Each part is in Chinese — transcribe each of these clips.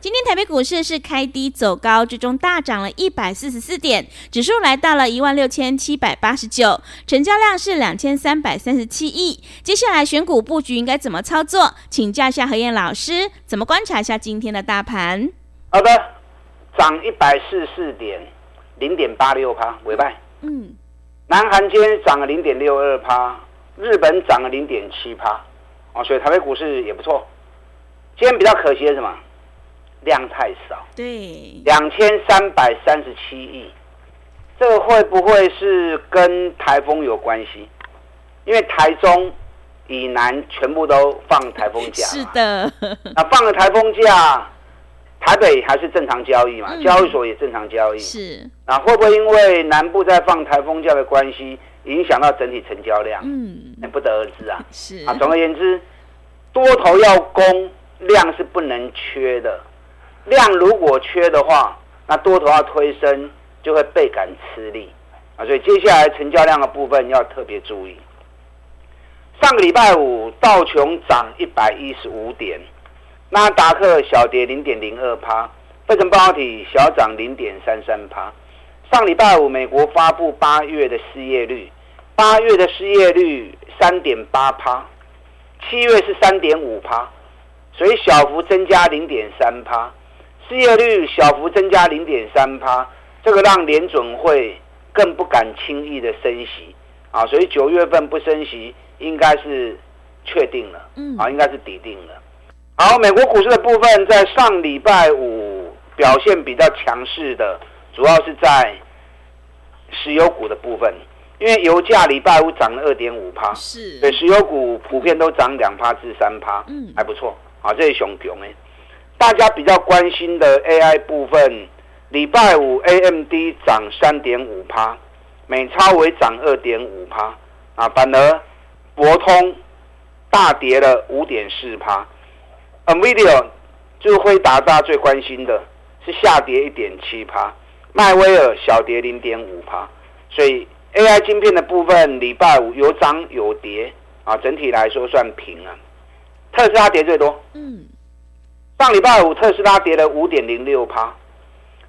今天台北股市是开低走高，最终大涨了一百四十四点，指数来到了一万六千七百八十九，成交量是两千三百三十七亿。接下来选股布局应该怎么操作？请教一下何燕老师，怎么观察一下今天的大盘？好的，涨一百四十四点，零点八六趴，尾拜。嗯，南韩今天涨了零点六二趴，日本涨了零点七趴，哦，所以台北股市也不错。今天比较可惜的是什么？量太少，对，两千三百三十七亿，这个会不会是跟台风有关系？因为台中以南全部都放台风假，是的。那放了台风假，台北还是正常交易嘛？嗯、交易所也正常交易。是。那会不会因为南部在放台风假的关系，影响到整体成交量？嗯，那不得而知啊。是。啊，总而言之，多头要攻，量是不能缺的。量如果缺的话，那多头要推升就会倍感吃力啊！所以接下来成交量的部分要特别注意。上个礼拜五道琼涨一百一十五点，纳达克小跌零点零二趴，费城半导体小涨零点三三趴。上礼拜五美国发布八月的失业率，八月的失业率三点八趴，七月是三点五趴，所以小幅增加零点三趴。失业率小幅增加零点三趴，这个让联准会更不敢轻易的升息。啊，所以九月份不升息应该是确定了，嗯，啊，应该是底定了。好，美国股市的部分在上礼拜五表现比较强势的，主要是在石油股的部分，因为油价礼拜五涨了二点五趴，是，对，石油股普遍都涨两趴至三趴，嗯，还不错，啊，这是熊熊诶。大家比较关心的 AI 部分，礼拜五 AMD 涨三点五趴，美超微涨二点五趴，啊，反而博通大跌了五点四趴，NVIDIA 就是辉达大家最关心的是下跌一点七趴，迈威尔小跌零点五趴，所以 AI 晶片的部分礼拜五有涨有跌，啊，整体来说算平啊，特斯拉跌最多，嗯。上礼拜五，特斯拉跌了五点零六趴。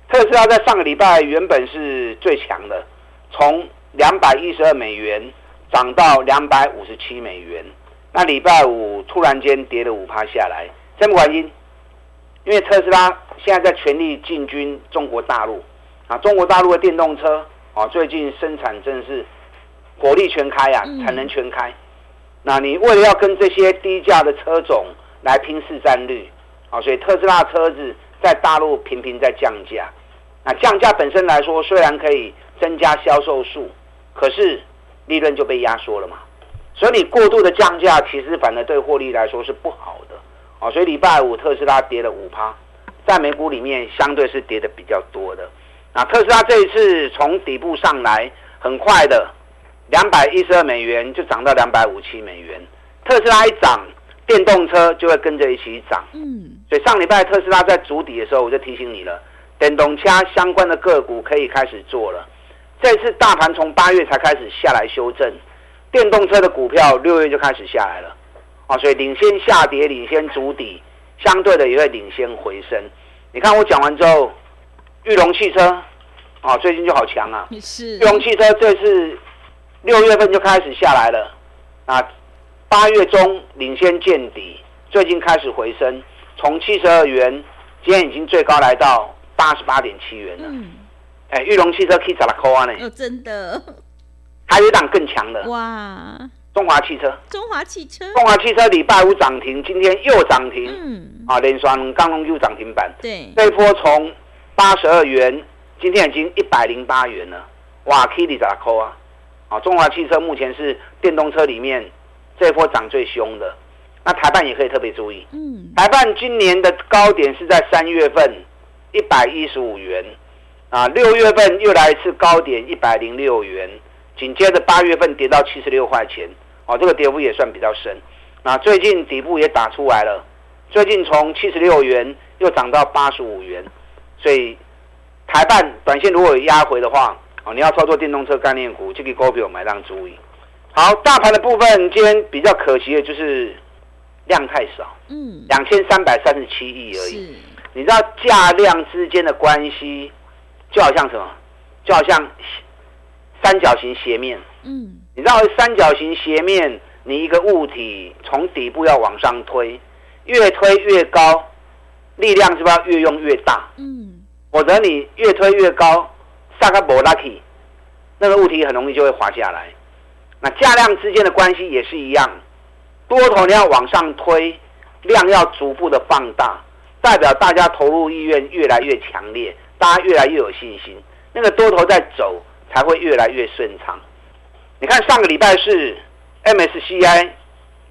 特斯拉在上个礼拜原本是最强的，从两百一十二美元涨到两百五十七美元。那礼拜五突然间跌了五趴下来，什么原因？因为特斯拉现在在全力进军中国大陆啊，中国大陆的电动车啊，最近生产真的是火力全开啊，产能全开。那你为了要跟这些低价的车种来拼市占率。啊，所以特斯拉车子在大陆频频在降价，那降价本身来说，虽然可以增加销售数，可是利润就被压缩了嘛。所以你过度的降价，其实反而对获利来说是不好的。啊，所以礼拜五特斯拉跌了五趴，在美股里面相对是跌的比较多的。那特斯拉这一次从底部上来，很快的，两百一十二美元就涨到两百五七美元。特斯拉一涨。电动车就会跟着一起涨，嗯，所以上礼拜特斯拉在主底的时候，我就提醒你了，电动车相关的个股可以开始做了。这次大盘从八月才开始下来修正，电动车的股票六月就开始下来了，啊，所以领先下跌，领先主底，相对的也会领先回升。你看我讲完之后，玉龙汽车啊，最近就好强啊，是裕隆汽车这次六月份就开始下来了，啊。八月中领先见底，最近开始回升，从七十二元，今天已经最高来到八十八点七元了。嗯，哎，裕隆汽车可以找他扣啊呢？哦，真的，还有一档更强的哇！中华汽车，中华汽车，中华汽车礼拜五涨停，今天又涨停。嗯，啊，连双刚龙又涨停板。对，这一波从八十二元，今天已经一百零八元了。哇，Kitty 咋扣啊？啊，中华汽车目前是电动车里面这一波涨最凶的。那台半也可以特别注意，嗯，台半今年的高点是在三月份一百一十五元，啊，六月份又来一次高点一百零六元，紧接着八月份跌到七十六块钱，哦，这个跌幅也算比较深。那最近底部也打出来了，最近从七十六元又涨到八十五元，所以台半短线如果有压回的话，哦，你要操作电动车概念股，这个股票买当注意。好，大盘的部分今天比较可惜的就是。量太少，嗯，两千三百三十七亿而已。你知道价量之间的关系，就好像什么？就好像三角形斜面。嗯，你知道三角形斜面，你一个物体从底部要往上推，越推越高，力量是不是要越用越大？嗯，否则你越推越高，萨卡博拉基，那个物体很容易就会滑下来。那价量之间的关系也是一样。多头你要往上推，量要逐步的放大，代表大家投入意愿越来越强烈，大家越来越有信心，那个多头在走才会越来越顺畅。你看上个礼拜是 MSCI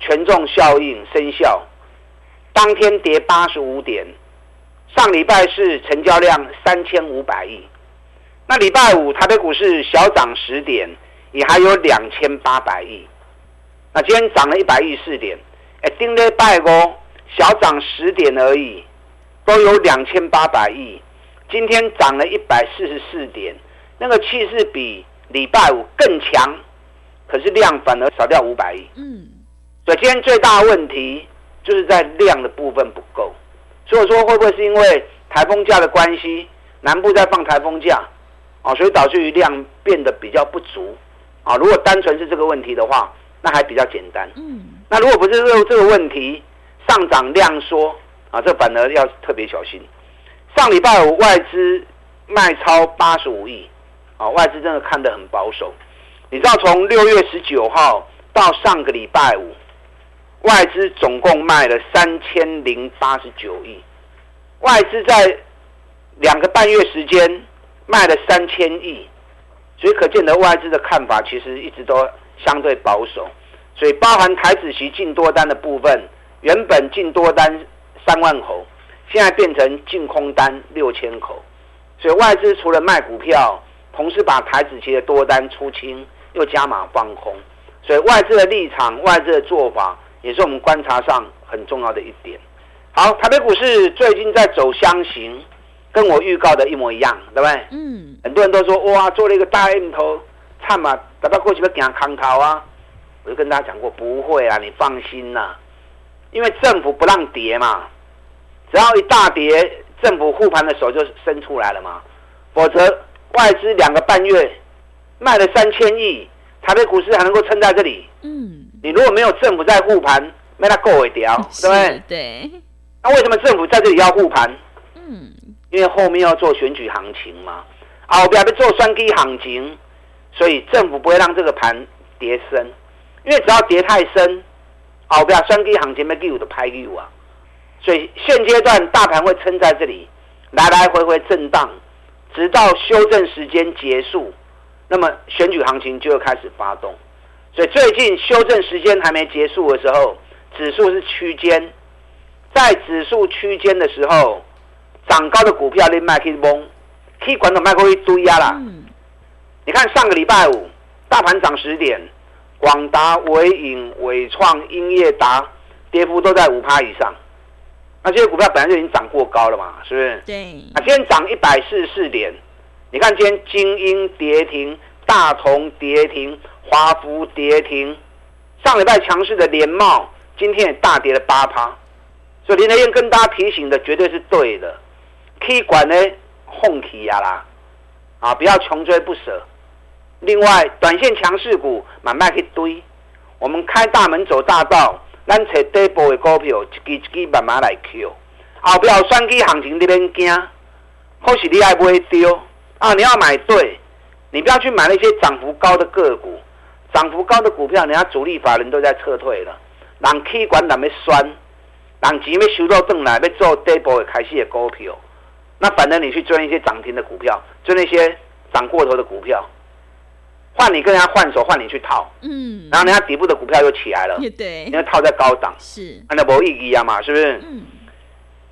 权重效应生效，当天跌八十五点，上礼拜是成交量三千五百亿，那礼拜五台北股市小涨十点，也还有两千八百亿。那今天涨了一百亿四点，哎，丁咧拜哦，小涨十点而已，都有两千八百亿。今天涨了一百四十四点，那个气势比礼拜五更强，可是量反而少掉五百亿。嗯，所以今天最大的问题就是在量的部分不够。所以说会不会是因为台风假的关系，南部在放台风假啊，所以导致于量变得比较不足啊？如果单纯是这个问题的话。那还比较简单。嗯，那如果不是这个这个问题，上涨量缩啊，这反而要特别小心。上礼拜五外资卖超八十五亿，啊，外资真的看得很保守。你知道从六月十九号到上个礼拜五，外资总共卖了三千零八十九亿，外资在两个半月时间卖了三千亿，所以可见的外资的看法其实一直都。相对保守，所以包含台指期净多单的部分，原本净多单三万口，现在变成净空单六千口。所以外资除了卖股票，同时把台指期的多单出清，又加码放空。所以外资的立场、外资的做法，也是我们观察上很重要的一点。好，台北股市最近在走箱型，跟我预告的一模一样，对不对？嗯。很多人都说哇，做了一个大 M 头。看嘛，打到过去要讲空头啊！我就跟大家讲过，不会啊，你放心呐、啊，因为政府不让跌嘛，只要一大跌，政府护盘的手就伸出来了嘛。否则外资两个半月卖了三千亿，台北股市还能够撑在这里。嗯，你如果没有政府在护盘，没它够一条，对不对？对。那为什么政府在这里要护盘？因为后面要做选举行情嘛，后边要做双击行情。所以政府不会让这个盘跌深，因为只要跌太深，好不要双击行情没给我的拍给我啊。所以现阶段大盘会撑在这里，来来回回震荡，直到修正时间结束，那么选举行情就会开始发动。所以最近修正时间还没结束的时候，指数是区间，在指数区间的时候，涨高的股票你卖去蒙，可以管到卖过一堆啊啦。嗯你看上个礼拜五，大盘涨十点，广达、伟影、伟创、英业达跌幅都在五趴以上。那这些股票本来就已经涨过高了嘛，是不是？对。啊今天涨一百四十四点，你看今天精英跌停，大同跌停，华孚跌停。上礼拜强势的联茂今天也大跌了八趴。所以林德燕跟大家提醒的绝对是对的，气管呢，哄起啊啦，啊，不要穷追不舍。另外，短线强势股慢慢去堆，我们开大门走大道，咱找底部的股票，一支一支慢慢来 Q。后边双击行情你免惊，或许你还不会丢啊！你要买对，你不要去买那些涨幅高的个股，涨幅高的股票，人家主力法人都在撤退了，人气管人要酸，人钱要收到转来，要做底部的开始的股票。那反正你去追一些涨停的股票，追那些涨过头的股票。换你跟人家换手，换你去套，嗯，然后人家底部的股票又起来了，对，因为套在高档，是，那没意义啊嘛，是不是？嗯，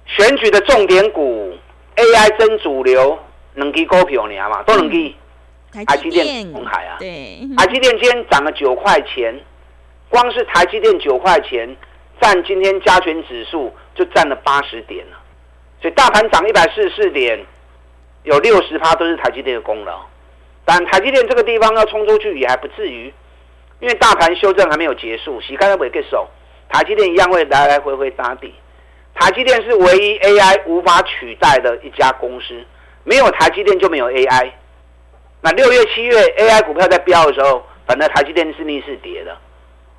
选举的重点股，AI 真主流，能给股票你啊嘛，都能给，台积电、鸿海啊，对，台积电今天涨了九块钱，光是台积电九块钱，占今天加权指数就占了八十点了，所以大盘涨一百四十四点，有六十趴都是台积电的功劳。但台积电这个地方要冲出去也还不至于，因为大盘修正还没有结束，洗干净尾个手，台积电一样会来来回回打底。台积电是唯一 AI 无法取代的一家公司，没有台积电就没有 AI。那六月、七月 AI 股票在飙的时候，反正台积电是逆势跌的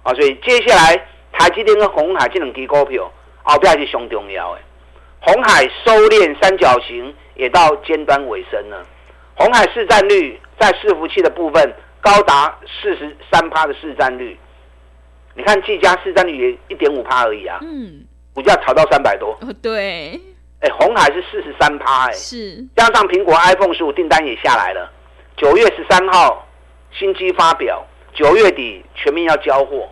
啊，所以接下来台积电跟鸿海这两支股票，后边是相重要的。鸿海收敛三角形也到尖端尾声了，红海市占率。在伺服器的部分高达四十三趴的市占率，你看技嘉市占率也一点五趴而已啊，嗯，股价炒到三百多，哦对，哎，红海是四十三趴，哎，是，加上苹果 iPhone 十五订单也下来了，九月十三号新机发表，九月底全面要交货，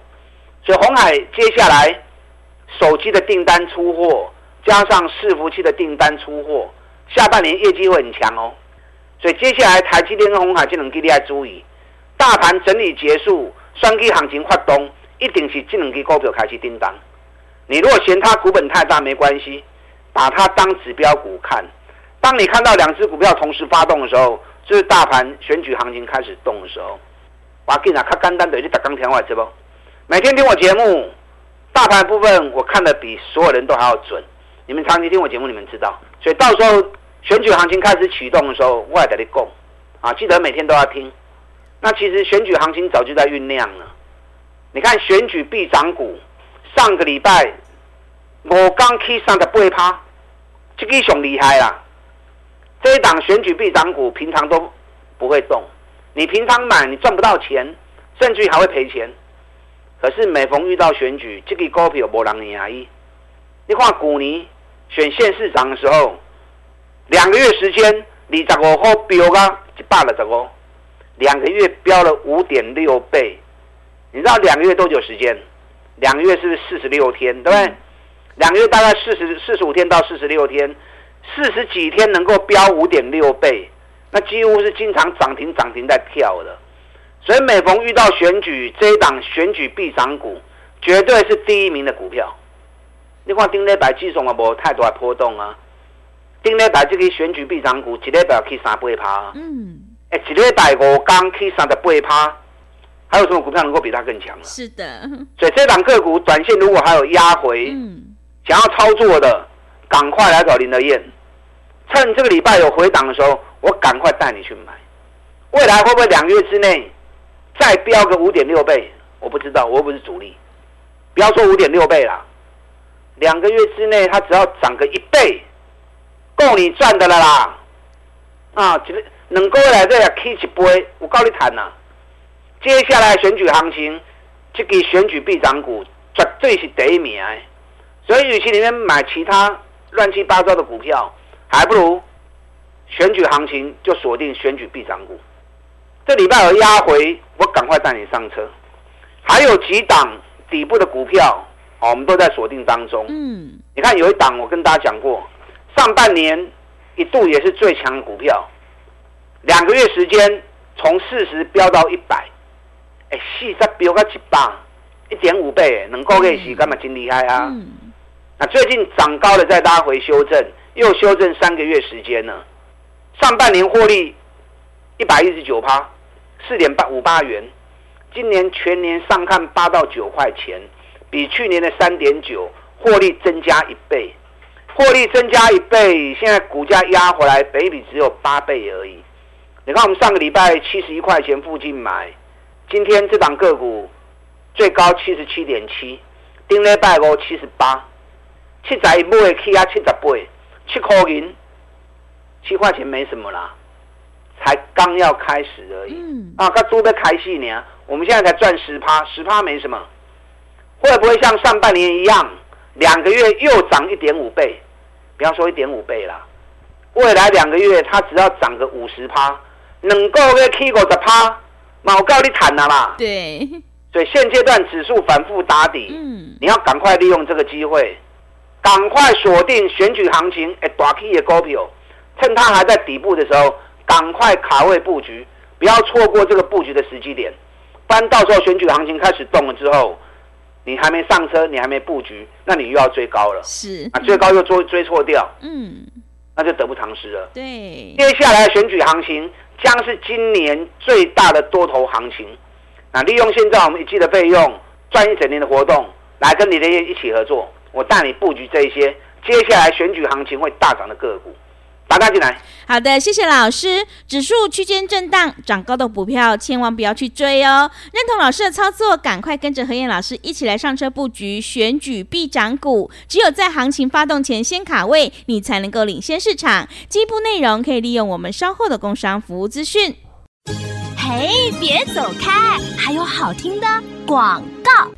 所以红海接下来手机的订单出货，加上伺服器的订单出货，下半年业绩会很强哦。所以接下来台积电跟鸿海这两支你要注意，大盘整理结束，双击行情发动，一定是这两支股票开始叮当。你如果嫌它股本太大没关系，把它当指标股看。当你看到两只股票同时发动的时候，就是大盘选举行情开始动的时候。我给你啊，看简单的，你打钢铁话，知不？每天听我节目，大盘部分我看的比所有人都还要准。你们长期听我节目，你们知道。所以到时候。选举行情开始启动的时候，我也跟你讲啊，记得每天都要听。那其实选举行情早就在酝酿了。你看选举必涨股，上个礼拜我刚起上的八趴，这个熊厉害啦。这一档选举必涨股平常都不会动，你平常买你赚不到钱，甚至于还会赔钱。可是每逢遇到选举，这个股票没人赢伊。你看去年选县市长的时候。两个月时间，你十五号飙啊，一百了十五，两个月飙了五点六倍。你知道两个月多久时间？两个月是不是四十六天？对不对？两个月大概四十四十五天到四十六天，四十几天能够飙五点六倍，那几乎是经常涨停涨停在跳的。所以每逢遇到选举，这一档选举必涨股，绝对是第一名的股票。你看顶礼拜指数也没有太大的波动啊。顶礼拜这个选举必涨股，一礼拜去三八趴。嗯，哎，一礼拜五刚去三十八趴，还有什么股票能够比它更强？是的，所以这档个股短线如果还有压回，嗯，想要操作的，赶快来找林德燕，趁这个礼拜有回档的时候，我赶快带你去买。未来会不会两个月之内再飙个五点六倍？我不知道，我又不是主力，不要说五点六倍啦，两个月之内它只要涨个一倍。够你赚的了啦，啊，这个能够来这样 K 一杯，我告你谈呐。接下来选举行情，这个选举必涨股绝对是第一名。所以，与其里面买其他乱七八糟的股票，还不如选举行情就锁定选举必涨股。这礼拜有压回，我赶快带你上车。还有几档底部的股票，哦，我们都在锁定当中。嗯，你看有一档，我跟大家讲过。上半年一度也是最强股票，两个月时间从四十飙到一百，哎，四十飙到一百，一点五倍，能够给洗干嘛？真厉害啊！嗯、那最近涨高了再拉回修正，又修正三个月时间了。上半年获利一百一十九趴，四点八五八元，今年全年上看八到九块钱，比去年的三点九获利增加一倍。获利增加一倍，现在股价压回来，北比只有八倍而已。你看，我们上个礼拜七十一块钱附近买，今天这档个股最高七十七点七，顶礼拜五七十八，七十一买起啊七十八，七块银，七块钱没什么啦，才刚要开始而已。嗯、啊，刚做的开戏呢，我们现在才赚十趴，十趴没什么，会不会像上半年一样，两个月又涨一点五倍？不要说一点五倍啦，未来两个月它只要涨个五十趴，能够月 K 五十趴，我告你谈了啦？对。所以现阶段指数反复打底，嗯，你要赶快利用这个机会，赶快锁定选举行情哎，大 K 的股票，趁它还在底部的时候，赶快卡位布局，不要错过这个布局的时机点，不然到时候选举行情开始动了之后，你还没上车，你还没布局，那你又要追高了，是啊，追高又追追错掉，嗯，那就得不偿失了。对，接下来的选举行情将是今年最大的多头行情。那利用现在我们一季的费用，赚一整年的活动，来跟你的一起合作，我带你布局这一些接下来选举行情会大涨的个股，打开进来。好的，谢谢老师。指数区间震荡，涨高的股票千万不要去追哦。认同老师的操作，赶快跟着何燕老师一起来上车布局选举必涨股。只有在行情发动前先卡位，你才能够领先市场。进一步内容可以利用我们稍后的工商服务资讯。嘿，别走开！还有好听的广告。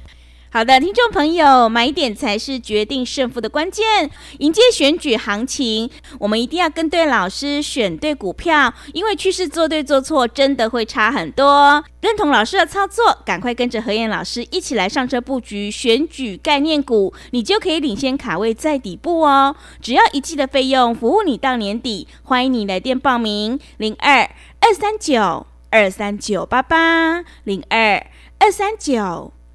好的，听众朋友，买点才是决定胜负的关键。迎接选举行情，我们一定要跟对老师，选对股票，因为趋势做对做错真的会差很多。认同老师的操作，赶快跟着何燕老师一起来上车布局选举概念股，你就可以领先卡位在底部哦。只要一季的费用，服务你到年底。欢迎你来电报名：零二二三九。二三九八八零二二三九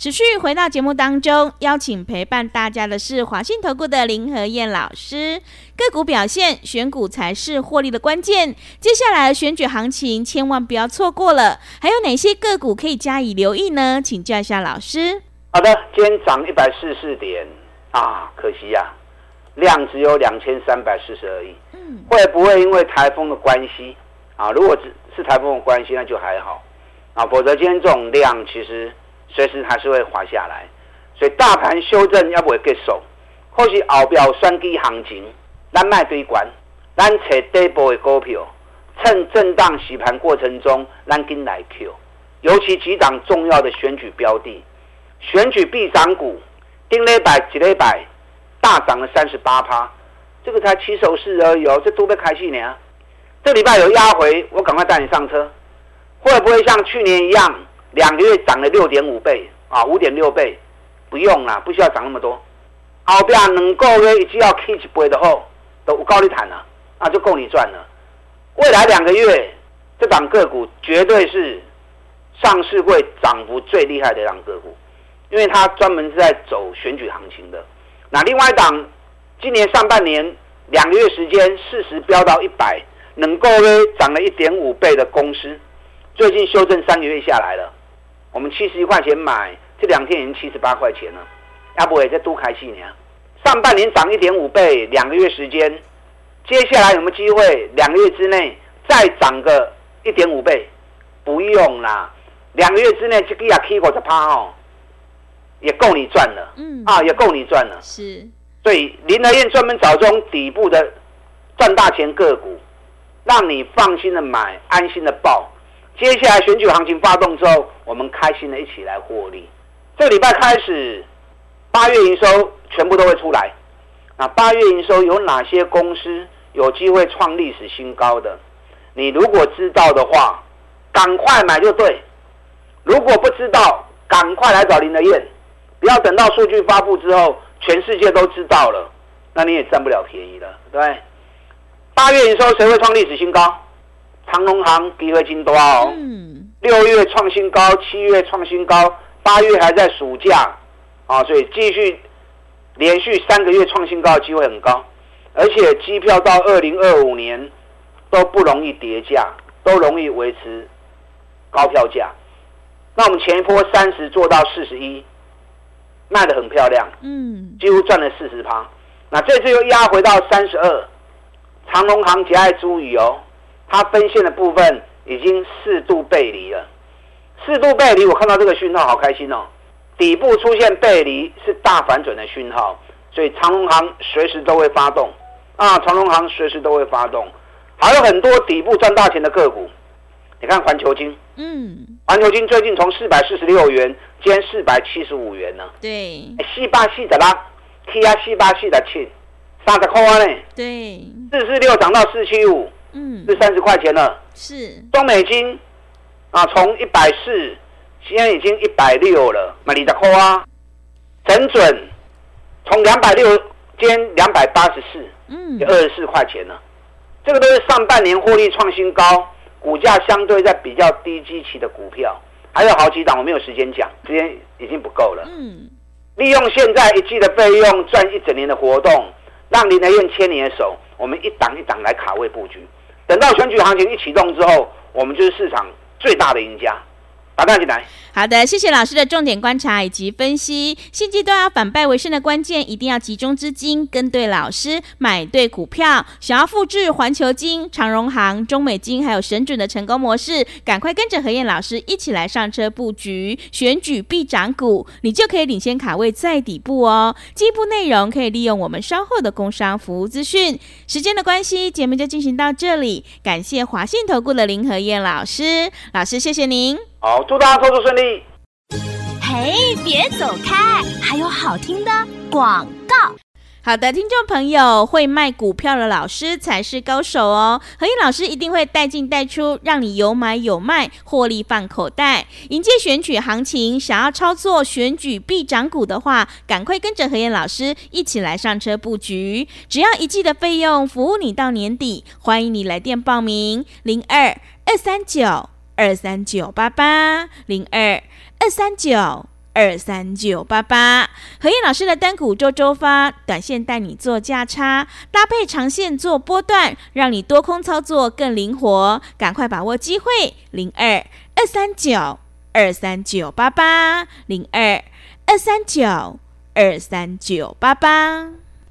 持续回到节目当中，邀请陪伴大家的是华信投顾的林和燕老师。个股表现，选股才是获利的关键。接下来的选举行情，千万不要错过了。还有哪些个股可以加以留意呢？请教一下老师。好的，今天涨一百四十四点啊，可惜呀、啊，量只有两千三百四十而已。嗯，会不会因为台风的关系啊？如果只是台风的关系，那就还好啊。否则今天这种量，其实。随时还是会滑下来，所以大盘修正要不会结束，或是后边双击行情，咱卖堆关，咱找底部的股票，趁震荡洗盘过程中，咱跟来 Q，尤其几档重要的选举标的，选举必涨股，顶礼拜几礼拜大涨了三十八趴，这个才起手式而已哦，这都被开戏呢。这礼拜有压回，我赶快带你上车，会不会像去年一样？两个月涨了六点五倍啊，五点六倍，不用啦，不需要涨那么多。后边能够呢，只要 K 一倍的后，都高利谈了，那就够你赚了。未来两个月，这档个股绝对是上市会涨幅最厉害的一档个股，因为它专门是在走选举行情的。那另外一档，今年上半年两个月时间，四十飙到一百，能够呢涨了一点五倍的公司，最近修正三个月下来了。我们七十一块钱买，这两天已经七十八块钱了，要不也再多开几年？上半年涨一点五倍，两个月时间，接下来有没有机会两个月之内再涨个一点五倍？不用啦，两个月之内这个也 K 过十趴哦，也够你赚了。嗯，啊，也够你赚了。是，所以林德燕专门找这种底部的赚大钱个股，让你放心的买，安心的抱。接下来选举行情发动之后，我们开心的一起来获利。这个礼拜开始，八月营收全部都会出来。那八月营收有哪些公司有机会创历史新高的？你如果知道的话，赶快买就对。如果不知道，赶快来找林德彦，不要等到数据发布之后，全世界都知道了，那你也占不了便宜了，对？八月营收谁会创历史新高？长隆行机会金多哦，六月创新高，七月创新高，八月还在暑假啊，所以继续连续三个月创新高的机会很高，而且机票到二零二五年都不容易跌价，都容易维持高票价。那我们前一波三十做到四十一，卖得很漂亮，嗯，几乎赚了四十趴。那这次又压回到三十二，长隆行节哀注意哦。它分线的部分已经四度背离了，四度背离，我看到这个讯号好开心哦。底部出现背离是大反转的讯号，所以长隆行随时都会发动啊，长隆行随时都会发动，还有很多底部赚大钱的个股。你看环球金，嗯，环球金最近从四百四十六元，今天四百七十五元呢。对，四八四的啦，K 啊四八四的七，三十块呢。对，四四六涨到四七五，嗯，是三十块钱了。是，中美金啊，从一百四，现在已经一百六了，买你的块啊。整准从两百六，今天两百八十四，嗯，二十四块钱了。这个都是上半年获利创新高。股价相对在比较低基期的股票，还有好几档，我没有时间讲，时间已经不够了。嗯，利用现在一季的费用赚一整年的活动，让林德燕牵你的手，我们一档一档来卡位布局，等到选举行情一启动之后，我们就是市场最大的赢家。打断进来。好的，谢谢老师的重点观察以及分析。现阶段要反败为胜的关键，一定要集中资金，跟对老师，买对股票。想要复制环球金、长荣行、中美金还有神准的成功模式，赶快跟着何燕老师一起来上车布局，选举必涨股，你就可以领先卡位在底部哦。进一步内容可以利用我们稍后的工商服务资讯。时间的关系，节目就进行到这里。感谢华信投顾的林何燕老师，老师谢谢您。好，祝大家操作顺利。嘿，别走开，还有好听的广告。好的，听众朋友，会卖股票的老师才是高手哦。何燕老师一定会带进带出，让你有买有卖，获利放口袋。迎接选举行情，想要操作选举必涨股的话，赶快跟着何燕老师一起来上车布局。只要一季的费用，服务你到年底。欢迎你来电报名：零二二三九。二三九八八零二二三九二三九八八，何燕老师的单股周周发，短线带你做价差，搭配长线做波段，让你多空操作更灵活。赶快把握机会，零二二三九二三九八八零二二三九二三九八八。